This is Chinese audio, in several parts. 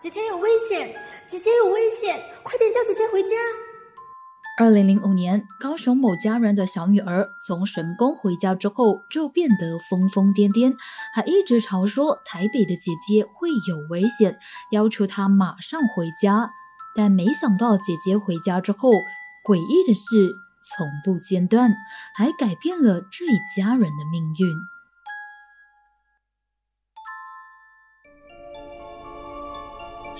姐姐有危险！姐姐有危险！快点叫姐姐回家！二零零五年，高雄某家人的小女儿从神宫回家之后，就变得疯疯癫癫，还一直吵说台北的姐姐会有危险，要求她马上回家。但没想到姐姐回家之后，诡异的事从不间断，还改变了这一家人的命运。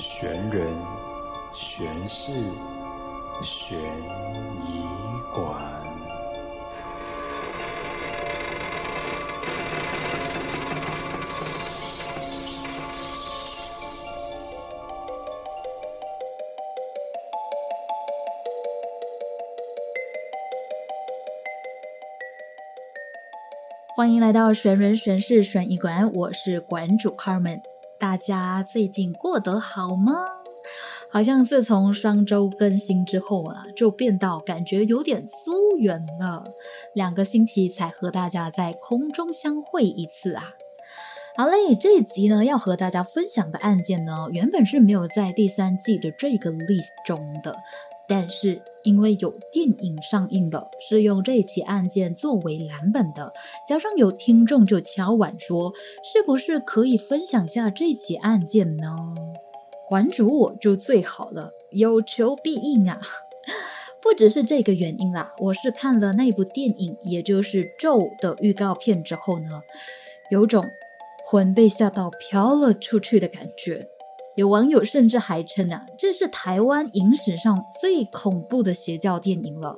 悬人、悬事、悬疑馆。欢迎来到悬人悬事悬疑馆，我是馆主 Carmen。大家最近过得好吗？好像自从双周更新之后啊，就变到感觉有点疏远了。两个星期才和大家在空中相会一次啊。好嘞，这一集呢要和大家分享的案件呢，原本是没有在第三季的这个 list 中的。但是因为有电影上映了，是用这起案件作为蓝本的，加上有听众就敲碗说，是不是可以分享下这起案件呢？馆主我就最好了，有求必应啊！不只是这个原因啦，我是看了那部电影，也就是《咒》的预告片之后呢，有种魂被吓到飘了出去的感觉。有网友甚至还称啊，这是台湾影史上最恐怖的邪教电影了。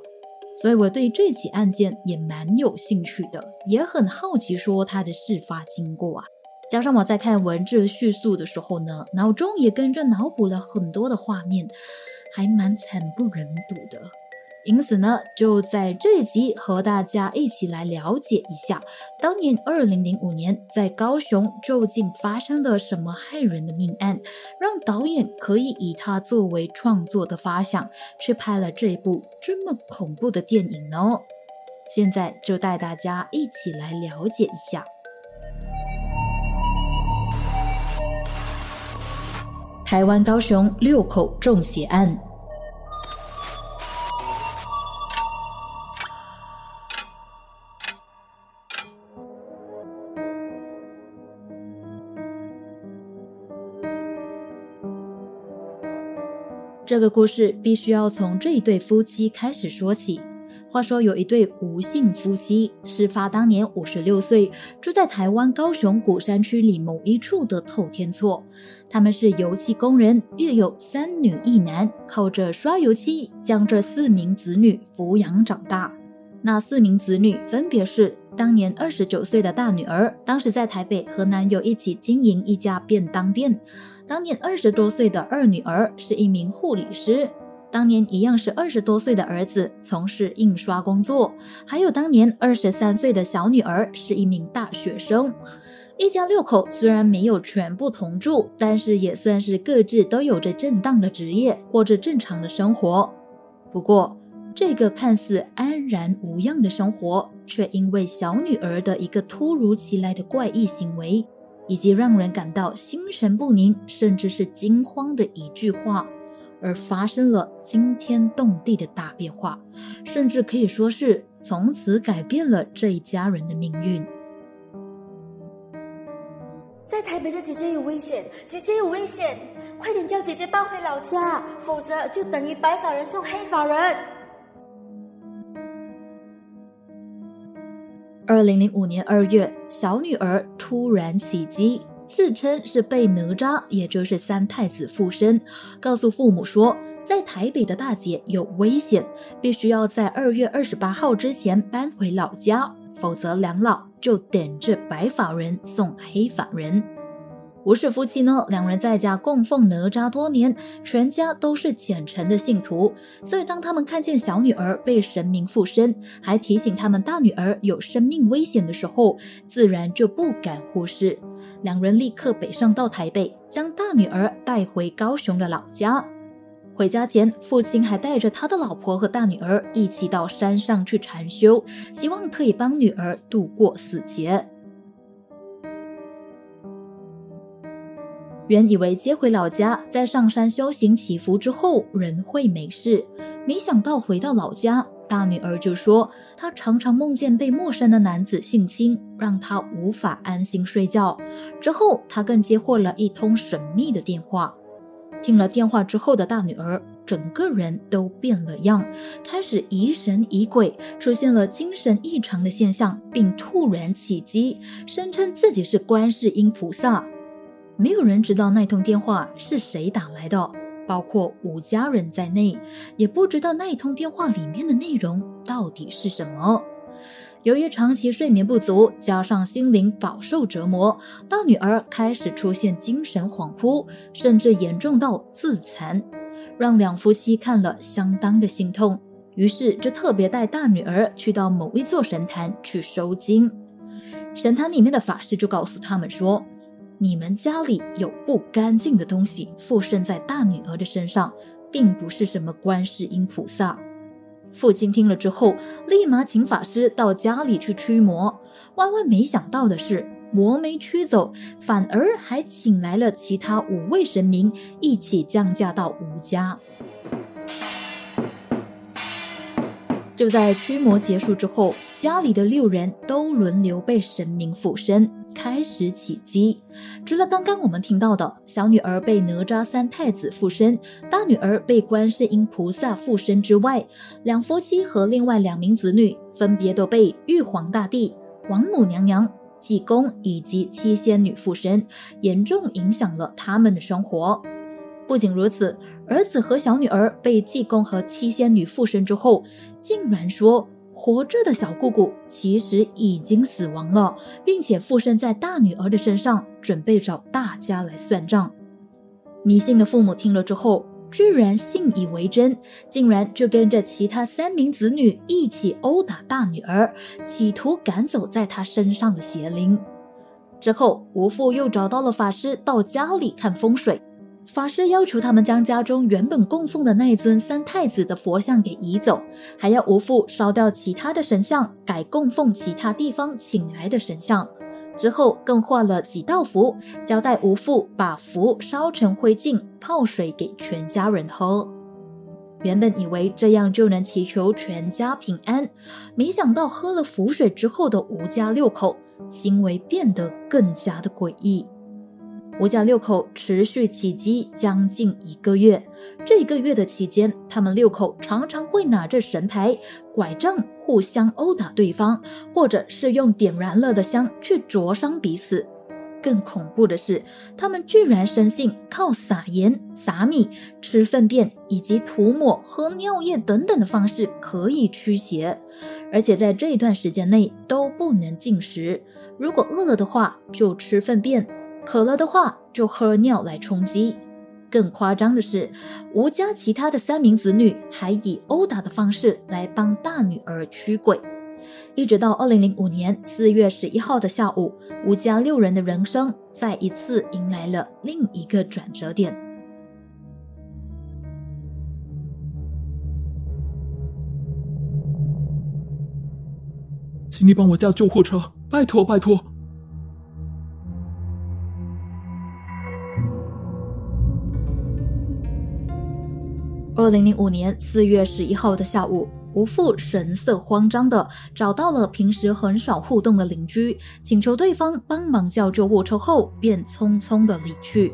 所以我对这起案件也蛮有兴趣的，也很好奇说他的事发经过啊。加上我在看文字叙述的时候呢，脑中也跟着脑补了很多的画面，还蛮惨不忍睹的。因此呢，就在这一集和大家一起来了解一下，当年二零零五年在高雄究竟发生了什么骇人的命案，让导演可以以它作为创作的发想，去拍了这部这么恐怖的电影呢？现在就带大家一起来了解一下台湾高雄六口中邪案。这个故事必须要从这一对夫妻开始说起。话说有一对吴姓夫妻，事发当年五十六岁，住在台湾高雄古山区里某一处的透天厝。他们是油漆工人，育有三女一男，靠着刷油漆将这四名子女抚养长大。那四名子女分别是当年二十九岁的大女儿，当时在台北和男友一起经营一家便当店。当年二十多岁的二女儿是一名护理师，当年一样是二十多岁的儿子从事印刷工作，还有当年二十三岁的小女儿是一名大学生。一家六口虽然没有全部同住，但是也算是各自都有着正当的职业，过着正常的生活。不过，这个看似安然无恙的生活，却因为小女儿的一个突如其来的怪异行为。以及让人感到心神不宁，甚至是惊慌的一句话，而发生了惊天动地的大变化，甚至可以说是从此改变了这一家人的命运。在台北的姐姐有危险，姐姐有危险，快点叫姐姐搬回老家，否则就等于白发人送黑发人。二零零五年二月，小女儿突然袭击，自称是被哪吒，也就是三太子附身，告诉父母说，在台北的大姐有危险，必须要在二月二十八号之前搬回老家，否则两老就等着白发人送黑发人。吴氏夫妻呢，两人在家供奉哪吒多年，全家都是虔诚的信徒，所以当他们看见小女儿被神明附身，还提醒他们大女儿有生命危险的时候，自然就不敢忽视。两人立刻北上到台北，将大女儿带回高雄的老家。回家前，父亲还带着他的老婆和大女儿一起到山上去禅修，希望可以帮女儿度过死劫。原以为接回老家，在上山修行祈福之后人会没事，没想到回到老家，大女儿就说她常常梦见被陌生的男子性侵，让她无法安心睡觉。之后，她更接获了一通神秘的电话。听了电话之后的大女儿，整个人都变了样，开始疑神疑鬼，出现了精神异常的现象，并突然起机，声称自己是观世音菩萨。没有人知道那通电话是谁打来的，包括吴家人在内，也不知道那通电话里面的内容到底是什么。由于长期睡眠不足，加上心灵饱受折磨，大女儿开始出现精神恍惚，甚至严重到自残，让两夫妻看了相当的心痛。于是就特别带大女儿去到某一座神坛去收经。神坛里面的法师就告诉他们说：“你们家里有不干净的东西附身在大女儿的身上，并不是什么观世音菩萨。”父亲听了之后，立马请法师到家里去驱魔。万万没想到的是，魔没驱走，反而还请来了其他五位神明一起降价到吴家。就在驱魔结束之后，家里的六人都轮流被神明附身，开始起机。除了刚刚我们听到的小女儿被哪吒三太子附身，大女儿被观世音菩萨附身之外，两夫妻和另外两名子女分别都被玉皇大帝、王母娘娘、济公以及七仙女附身，严重影响了他们的生活。不仅如此，儿子和小女儿被济公和七仙女附身之后，竟然说活着的小姑姑其实已经死亡了，并且附身在大女儿的身上，准备找大家来算账。迷信的父母听了之后，居然信以为真，竟然就跟着其他三名子女一起殴打大女儿，企图赶走在她身上的邪灵。之后，吴父又找到了法师到家里看风水。法师要求他们将家中原本供奉的那一尊三太子的佛像给移走，还要吴父烧掉其他的神像，改供奉其他地方请来的神像。之后更画了几道符，交代吴父把符烧成灰烬，泡水给全家人喝。原本以为这样就能祈求全家平安，没想到喝了符水之后的吴家六口行为变得更加的诡异。五家六口持续起机将近一个月，这一个月的期间，他们六口常常会拿着神牌、拐杖互相殴打对方，或者是用点燃了的香去灼伤彼此。更恐怖的是，他们居然深信靠撒盐、撒米、吃粪便以及涂抹、喝尿液等等的方式可以驱邪，而且在这一段时间内都不能进食，如果饿了的话就吃粪便。渴了的话，就喝尿来充饥。更夸张的是，吴家其他的三名子女还以殴打的方式来帮大女儿驱鬼。一直到二零零五年四月十一号的下午，吴家六人的人生再一次迎来了另一个转折点。请你帮我叫救护车，拜托拜托。二零零五年四月十一号的下午，吴父神色慌张的找到了平时很少互动的邻居，请求对方帮忙叫救护车后，便匆匆的离去。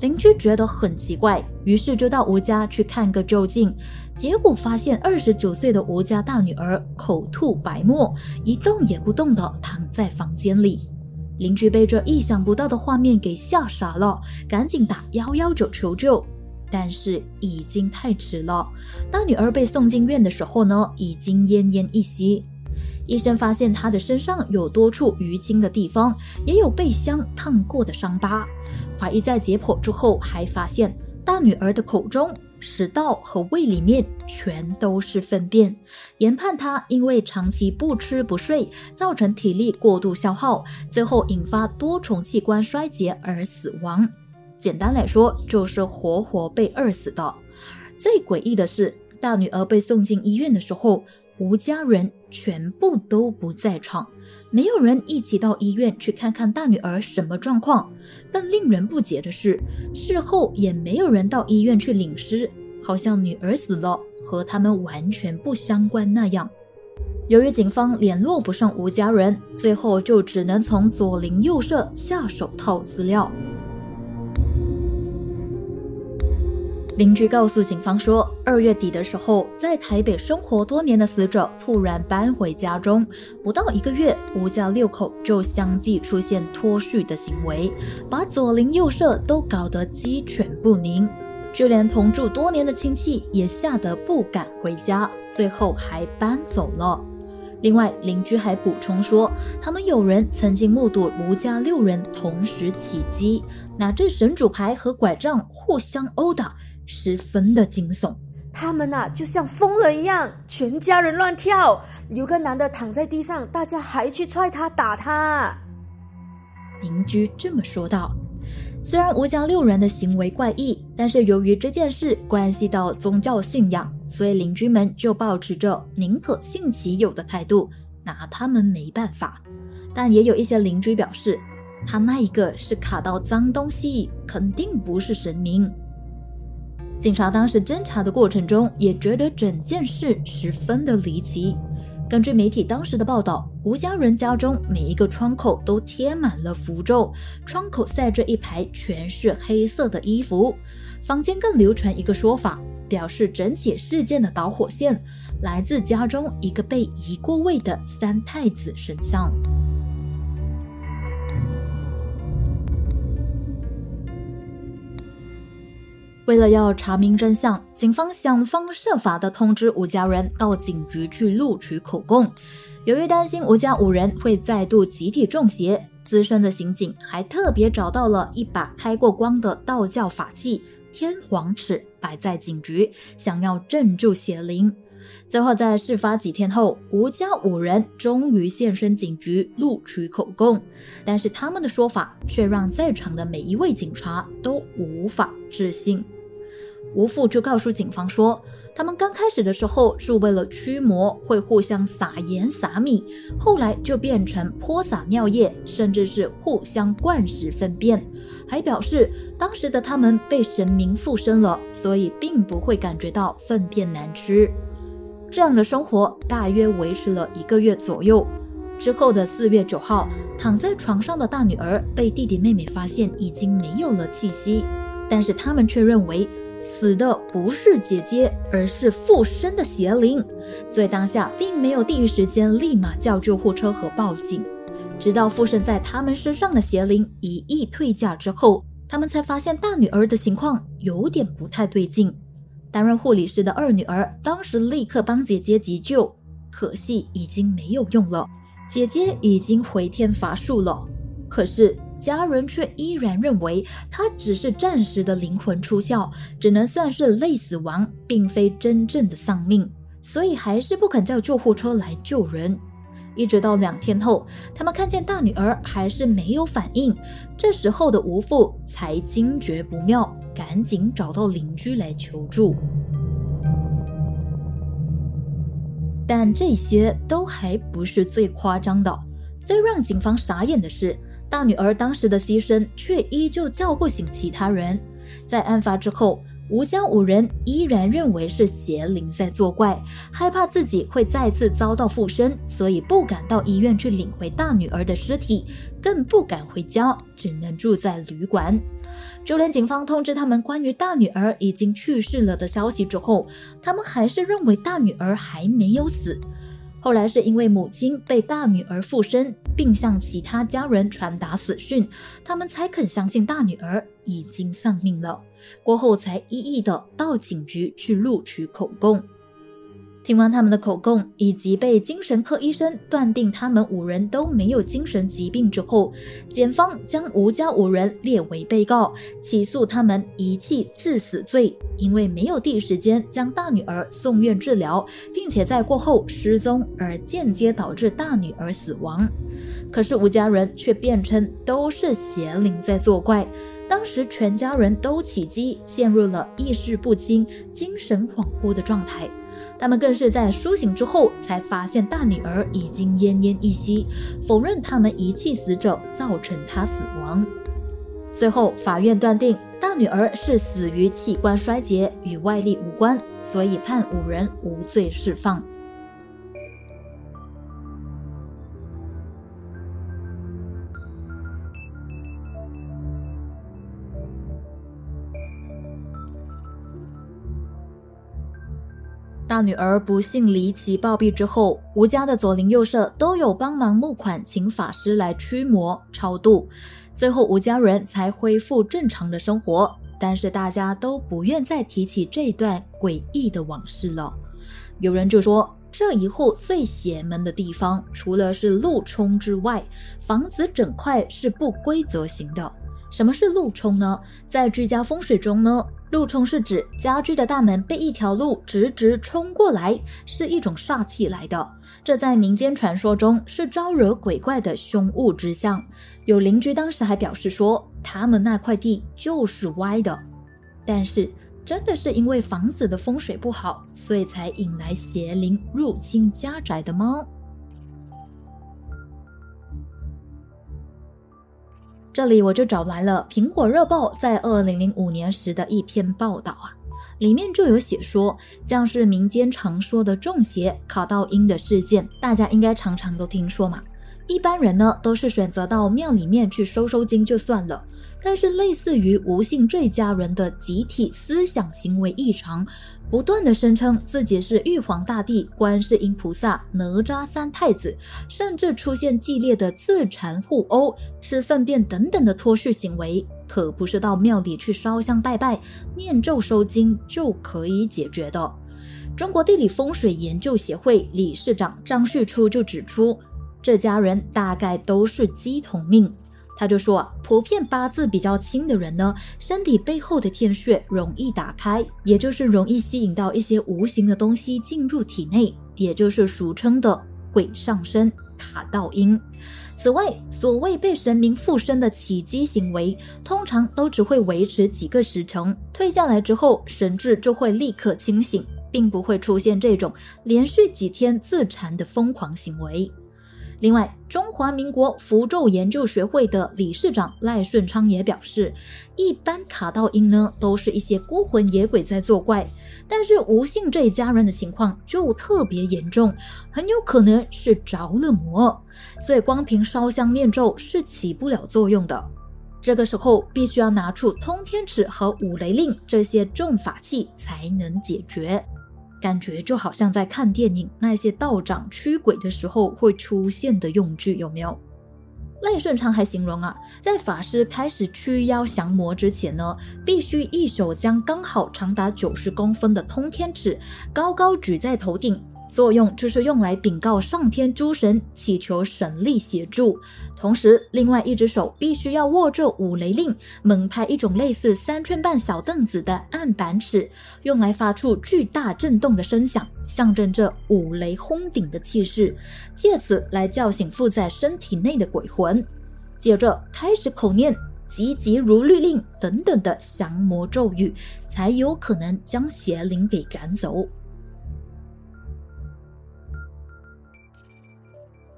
邻居觉得很奇怪，于是就到吴家去看个究竟。结果发现二十九岁的吴家大女儿口吐白沫，一动也不动的躺在房间里。邻居被这意想不到的画面给吓傻了，赶紧打幺幺九求救。但是已经太迟了。大女儿被送进院的时候呢，已经奄奄一息。医生发现她的身上有多处淤青的地方，也有被香烫过的伤疤。法医在解剖之后，还发现大女儿的口中、食道和胃里面全都是粪便，研判她因为长期不吃不睡，造成体力过度消耗，最后引发多重器官衰竭而死亡。简单来说，就是活活被饿死的。最诡异的是，大女儿被送进医院的时候，吴家人全部都不在场，没有人一起到医院去看看大女儿什么状况。但令人不解的是，事后也没有人到医院去领尸，好像女儿死了和他们完全不相关那样。由于警方联络不上吴家人，最后就只能从左邻右舍下手套资料。邻居告诉警方说，二月底的时候，在台北生活多年的死者突然搬回家中，不到一个月，吴家六口就相继出现脱序的行为，把左邻右舍都搞得鸡犬不宁，就连同住多年的亲戚也吓得不敢回家，最后还搬走了。另外，邻居还补充说，他们有人曾经目睹吴家六人同时起击，拿着神主牌和拐杖互相殴打。十分的惊悚，他们呐就像疯了一样，全家人乱跳。有个男的躺在地上，大家还去踹他、打他。邻居这么说道。虽然吴江六人的行为怪异，但是由于这件事关系到宗教信仰，所以邻居们就保持着宁可信其有的态度，拿他们没办法。但也有一些邻居表示，他那一个是卡到脏东西，肯定不是神明。警察当时侦查的过程中，也觉得整件事十分的离奇。根据媒体当时的报道，吴家人家中每一个窗口都贴满了符咒，窗口晒着一排全是黑色的衣服。坊间更流传一个说法，表示整起事件的导火线来自家中一个被移过位的三太子神像。为了要查明真相，警方想方设法的通知吴家人到警局去录取口供。由于担心吴家五人会再度集体中邪，资深的刑警还特别找到了一把开过光的道教法器天皇尺，摆在警局，想要镇住邪灵。最后在事发几天后，吴家五人终于现身警局录取口供，但是他们的说法却让在场的每一位警察都无法置信。吴父就告诉警方说，他们刚开始的时候是为了驱魔，会互相撒盐撒米，后来就变成泼洒尿液，甚至是互相灌食粪便。还表示当时的他们被神明附身了，所以并不会感觉到粪便难吃。这样的生活大约维持了一个月左右。之后的四月九号，躺在床上的大女儿被弟弟妹妹发现已经没有了气息，但是他们却认为。死的不是姐姐，而是附身的邪灵，所以当下并没有第一时间立马叫救护车和报警。直到附身在他们身上的邪灵一一退驾之后，他们才发现大女儿的情况有点不太对劲。担任护理师的二女儿当时立刻帮姐姐急救，可惜已经没有用了，姐姐已经回天乏术了。可是。家人却依然认为他只是暂时的灵魂出窍，只能算是类死亡，并非真正的丧命，所以还是不肯叫救护车来救人。一直到两天后，他们看见大女儿还是没有反应，这时候的吴父才惊觉不妙，赶紧找到邻居来求助。但这些都还不是最夸张的，最让警方傻眼的是。大女儿当时的牺牲，却依旧叫不醒其他人。在案发之后，吴家五人依然认为是邪灵在作怪，害怕自己会再次遭到附身，所以不敢到医院去领回大女儿的尸体，更不敢回家，只能住在旅馆。就连警方通知他们关于大女儿已经去世了的消息之后，他们还是认为大女儿还没有死。后来是因为母亲被大女儿附身，并向其他家人传达死讯，他们才肯相信大女儿已经丧命了。过后才一一的到警局去录取口供。听完他们的口供，以及被精神科医生断定他们五人都没有精神疾病之后，检方将吴家五人列为被告，起诉他们遗弃致死罪，因为没有第一时间将大女儿送院治疗，并且在过后失踪而间接导致大女儿死亡。可是吴家人却辩称都是邪灵在作怪，当时全家人都起机，陷入了意识不清、精神恍惚的状态。他们更是在苏醒之后才发现大女儿已经奄奄一息，否认他们遗弃死者，造成她死亡。最后，法院断定大女儿是死于器官衰竭，与外力无关，所以判五人无罪释放。大女儿不幸离奇暴毙之后，吴家的左邻右舍都有帮忙募款，请法师来驱魔超度，最后吴家人才恢复正常的生活。但是大家都不愿再提起这段诡异的往事了。有人就说，这一户最邪门的地方，除了是路冲之外，房子整块是不规则型的。什么是路冲呢？在居家风水中呢？路冲是指家居的大门被一条路直直冲过来，是一种煞气来的。这在民间传说中是招惹鬼怪的凶物之象。有邻居当时还表示说，他们那块地就是歪的。但是，真的是因为房子的风水不好，所以才引来邪灵入侵家宅的吗？这里我就找来了《苹果日报》在二零零五年时的一篇报道啊，里面就有写说，像是民间常说的中邪、考到阴的事件，大家应该常常都听说嘛。一般人呢都是选择到庙里面去收收金就算了。但是，类似于吴姓这家人的集体思想行为异常，不断的声称自己是玉皇大帝、观世音菩萨、哪吒三太子，甚至出现激烈的自残互殴、吃粪便等等的脱序行为，可不是到庙里去烧香拜拜、念咒收金就可以解决的。中国地理风水研究协会理事长张旭初就指出，这家人大概都是鸡同命。他就说，普遍八字比较轻的人呢，身体背后的天穴容易打开，也就是容易吸引到一些无形的东西进入体内，也就是俗称的鬼上身、卡到阴。此外，所谓被神明附身的起机行为，通常都只会维持几个时辰，退下来之后，神智就会立刻清醒，并不会出现这种连续几天自残的疯狂行为。另外，中华民国符咒研究学会的理事长赖顺昌也表示，一般卡到阴呢，都是一些孤魂野鬼在作怪，但是吴姓这一家人的情况就特别严重，很有可能是着了魔，所以光凭烧香念咒是起不了作用的。这个时候必须要拿出通天尺和五雷令这些重法器才能解决。感觉就好像在看电影，那些道长驱鬼的时候会出现的用具有没有？赖顺昌还形容啊，在法师开始驱妖降魔之前呢，必须一手将刚好长达九十公分的通天尺高高举在头顶。作用就是用来禀告上天诸神，祈求神力协助。同时，另外一只手必须要握着五雷令，猛拍一种类似三寸半小凳子的案板尺，用来发出巨大震动的声响，象征着五雷轰顶的气势，借此来叫醒附在身体内的鬼魂。接着开始口念“急急如律令”等等的降魔咒语，才有可能将邪灵给赶走。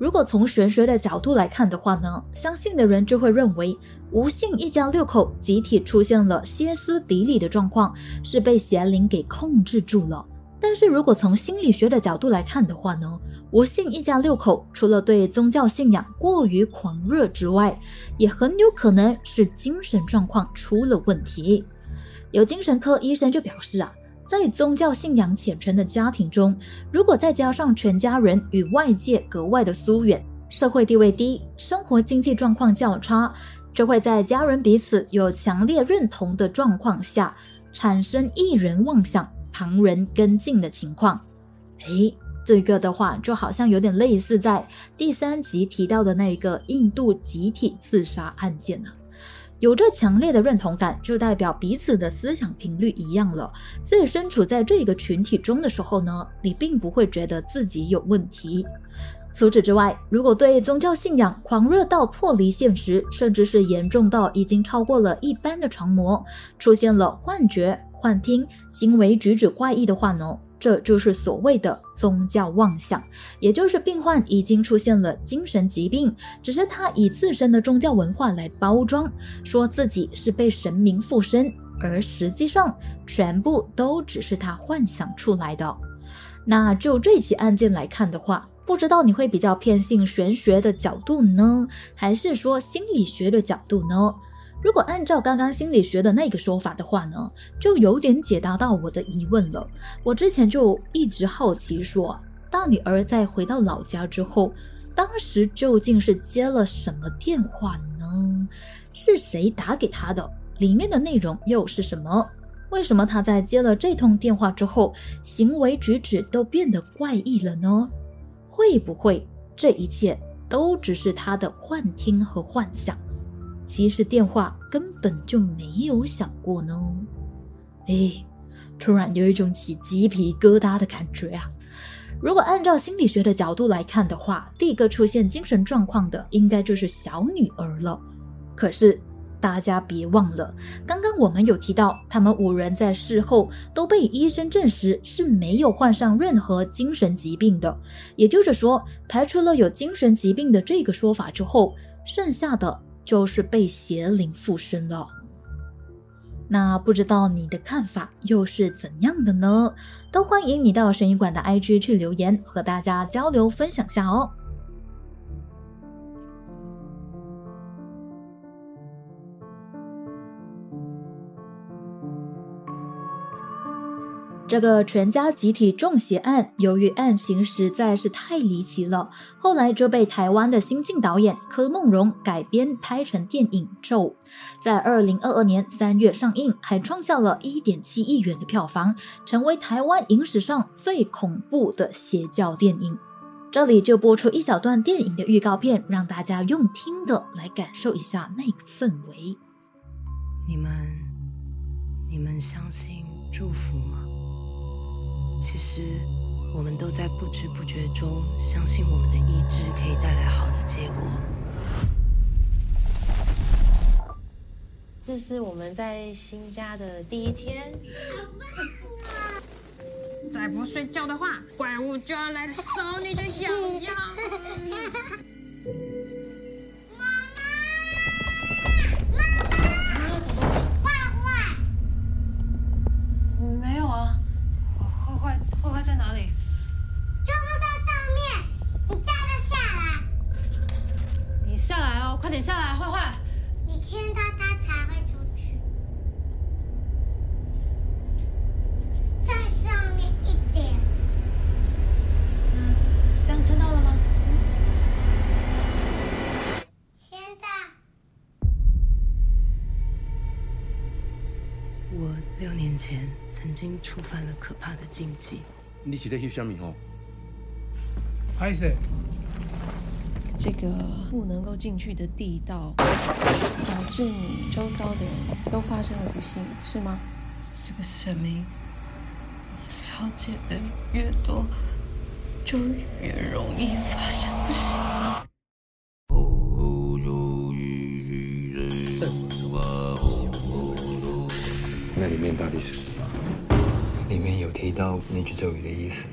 如果从玄学的角度来看的话呢，相信的人就会认为吴姓一家六口集体出现了歇斯底里的状况，是被邪灵给控制住了。但是如果从心理学的角度来看的话呢，吴姓一家六口除了对宗教信仰过于狂热之外，也很有可能是精神状况出了问题。有精神科医生就表示啊。在宗教信仰虔诚的家庭中，如果再加上全家人与外界格外的疏远，社会地位低，生活经济状况较差，就会在家人彼此有强烈认同的状况下，产生一人妄想、旁人跟进的情况。诶，这个的话就好像有点类似在第三集提到的那个印度集体自杀案件呢。有着强烈的认同感，就代表彼此的思想频率一样了。所以身处在这个群体中的时候呢，你并不会觉得自己有问题。除此之外，如果对宗教信仰狂热到脱离现实，甚至是严重到已经超过了一般的常模，出现了幻觉、幻听、行为举止怪异的话呢，这就是所谓的宗教妄想，也就是病患已经出现了精神疾病，只是他以自身的宗教文化来包装，说自己是被神明附身，而实际上全部都只是他幻想出来的。那就这起案件来看的话，不知道你会比较偏信玄学的角度呢，还是说心理学的角度呢？如果按照刚刚心理学的那个说法的话呢，就有点解答到我的疑问了。我之前就一直好奇说，大女儿在回到老家之后，当时究竟是接了什么电话呢？是谁打给她的？里面的内容又是什么？为什么她在接了这通电话之后，行为举止都变得怪异了呢？会不会这一切都只是她的幻听和幻想？其实电话根本就没有响过呢。哎，突然有一种起鸡皮疙瘩的感觉啊！如果按照心理学的角度来看的话，第一个出现精神状况的应该就是小女儿了。可是大家别忘了，刚刚我们有提到，他们五人在事后都被医生证实是没有患上任何精神疾病的。也就是说，排除了有精神疾病的这个说法之后，剩下的。就是被邪灵附身了。那不知道你的看法又是怎样的呢？都欢迎你到神医馆的 IG 去留言，和大家交流分享下哦。这个全家集体中邪案，由于案情实在是太离奇了，后来就被台湾的新晋导演柯梦荣改编拍成电影《咒》，在二零二二年三月上映，还创下了一点七亿元的票房，成为台湾影史上最恐怖的邪教电影。这里就播出一小段电影的预告片，让大家用听的来感受一下那个氛围。你们，你们相信祝福吗？其实，我们都在不知不觉中相信我们的意志可以带来好的结果。这是我们在新家的第一天。再不睡觉的话，怪物就要来收你的痒痒。坏坏在哪里？就在上面，你站他下来。你下来哦，快点下来，坏坏。你牵到他才会出去，在上面。前曾经触犯了可怕的禁忌。你是在翕什么哦？拍摄。这个不能够进去的地道，导致你周遭的人都发生了不幸，是吗？这个神明，了解的越多，就越容易发生到底是什么？里面有提到那句咒语的意思。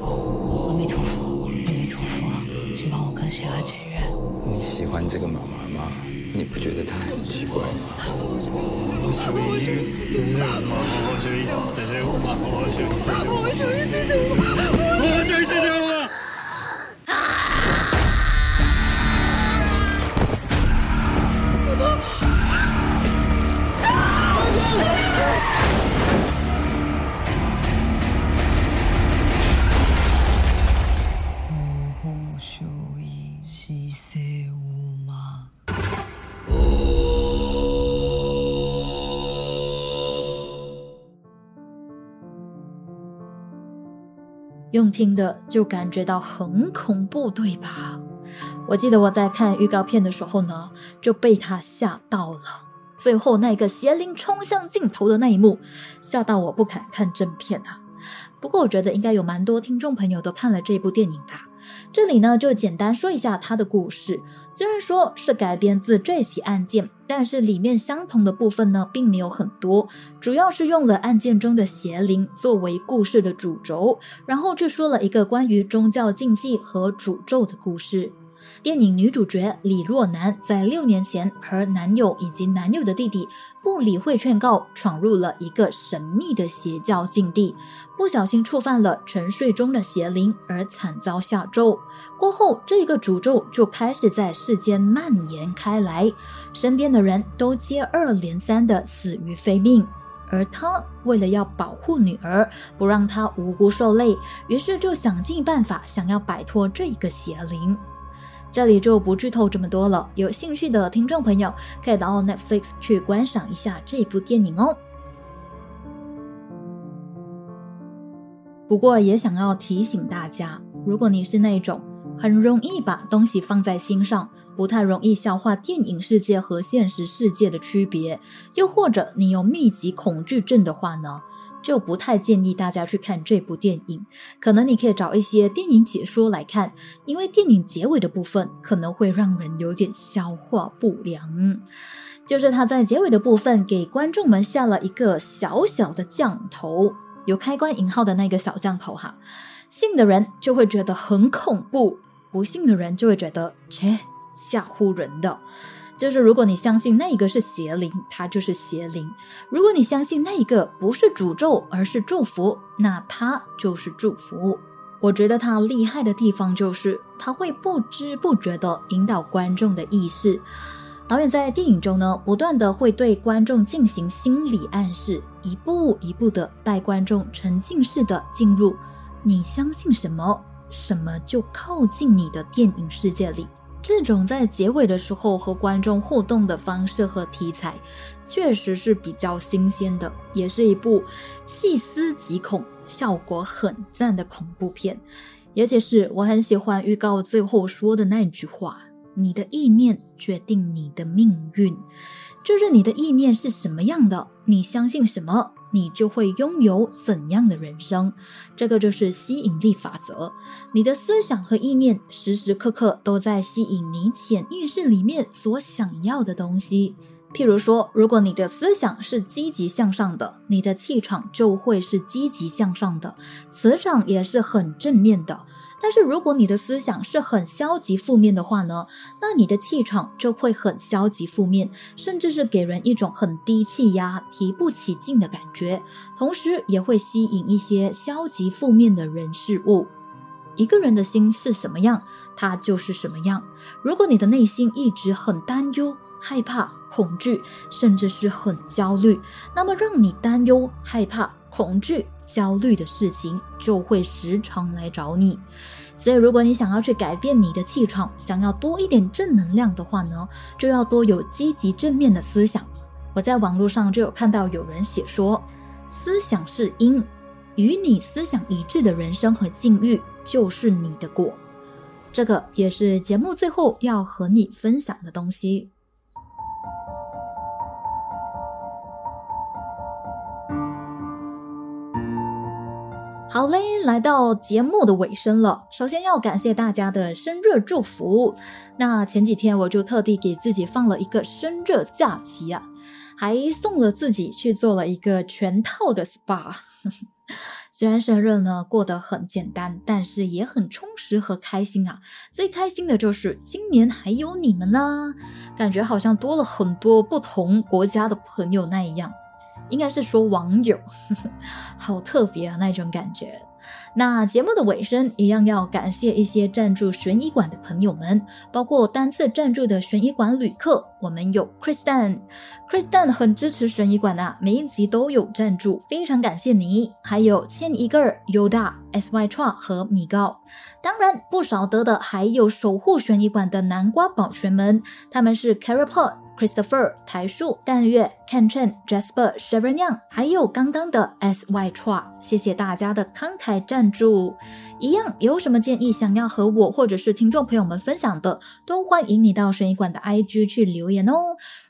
阿弥陀佛，阿弥陀佛，请帮我跟邪儿结缘。你喜欢这个妈妈吗？你不觉得她很奇怪吗？用听的就感觉到很恐怖，对吧？我记得我在看预告片的时候呢，就被他吓到了。最后那个邪灵冲向镜头的那一幕，吓到我不敢看正片啊。不过我觉得应该有蛮多听众朋友都看了这部电影吧。这里呢，就简单说一下他的故事。虽然说是改编自这起案件，但是里面相同的部分呢，并没有很多，主要是用了案件中的邪灵作为故事的主轴，然后就说了一个关于宗教禁忌和诅咒的故事。电影女主角李若男在六年前和男友以及男友的弟弟不理会劝告，闯入了一个神秘的邪教禁地，不小心触犯了沉睡中的邪灵，而惨遭下咒。过后，这个诅咒就开始在世间蔓延开来，身边的人都接二连三的死于非命。而他为了要保护女儿，不让她无辜受累，于是就想尽办法想要摆脱这个邪灵。这里就不剧透这么多了，有兴趣的听众朋友可以到 Netflix 去观赏一下这部电影哦。不过也想要提醒大家，如果你是那种很容易把东西放在心上，不太容易消化电影世界和现实世界的区别，又或者你有密集恐惧症的话呢？就不太建议大家去看这部电影，可能你可以找一些电影解说来看，因为电影结尾的部分可能会让人有点消化不良。就是他在结尾的部分给观众们下了一个小小的降头，有开关引号的那个小降头哈，信的人就会觉得很恐怖，不信的人就会觉得切吓唬人的。就是如果你相信那一个是邪灵，它就是邪灵；如果你相信那一个不是诅咒，而是祝福，那它就是祝福。我觉得它厉害的地方就是它会不知不觉地引导观众的意识。导演在电影中呢，不断的会对观众进行心理暗示，一步一步的带观众沉浸式的进入你相信什么，什么就靠近你的电影世界里。这种在结尾的时候和观众互动的方式和题材，确实是比较新鲜的，也是一部细思极恐、效果很赞的恐怖片。尤其是我很喜欢预告最后说的那句话：“你的意念决定你的命运。”就是你的意念是什么样的，你相信什么。你就会拥有怎样的人生？这个就是吸引力法则。你的思想和意念时时刻刻都在吸引你潜意识里面所想要的东西。譬如说，如果你的思想是积极向上的，你的气场就会是积极向上的，磁场也是很正面的。但是如果你的思想是很消极负面的话呢，那你的气场就会很消极负面，甚至是给人一种很低气压、提不起劲的感觉，同时也会吸引一些消极负面的人事物。一个人的心是什么样，他就是什么样。如果你的内心一直很担忧、害怕、恐惧，甚至是很焦虑，那么让你担忧、害怕、恐惧。焦虑的事情就会时常来找你，所以如果你想要去改变你的气场，想要多一点正能量的话呢，就要多有积极正面的思想。我在网络上就有看到有人写说，思想是因，与你思想一致的人生和境遇就是你的果。这个也是节目最后要和你分享的东西。好嘞，来到节目的尾声了。首先要感谢大家的生日祝福。那前几天我就特地给自己放了一个生日假期啊，还送了自己去做了一个全套的 SPA。虽然生日呢过得很简单，但是也很充实和开心啊。最开心的就是今年还有你们啦，感觉好像多了很多不同国家的朋友那一样。应该是说网友，好特别啊那种感觉。那节目的尾声一样要感谢一些赞助悬疑馆的朋友们，包括单次赞助的悬疑馆旅客，我们有 Kristen，Kristen 很支持悬疑馆啊，每一集都有赞助，非常感谢你。还有千一个 Yoda SY t r 和米高，当然不少得的还有守护悬疑馆的南瓜宝学们，他们是 Carapod。Christopher、台树、淡月、Ken Chen、Jasper、Sharon Young，还有刚刚的 S Y Chua，谢谢大家的慷慨赞助。一样有什么建议想要和我或者是听众朋友们分享的，都欢迎你到声音馆的 IG 去留言哦。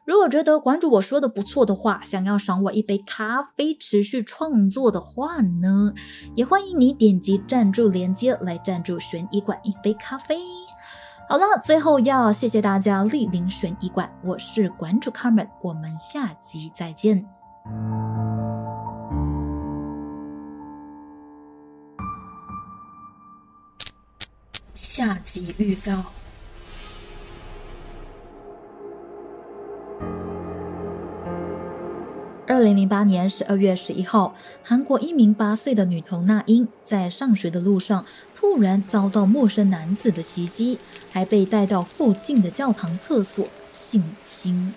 如果觉得关注我说的不错的话，想要赏我一杯咖啡持续创作的话呢，也欢迎你点击赞助链接来赞助悬疑馆一杯咖啡。好了，最后要谢谢大家莅临悬疑馆，我是馆主 Carmen，我们下集再见。下集预告。二零零八年十二月十一号韩国一名八岁的女童那英在上学的路上突然遭到陌生男子的袭击还被带到附近的教堂厕所性侵。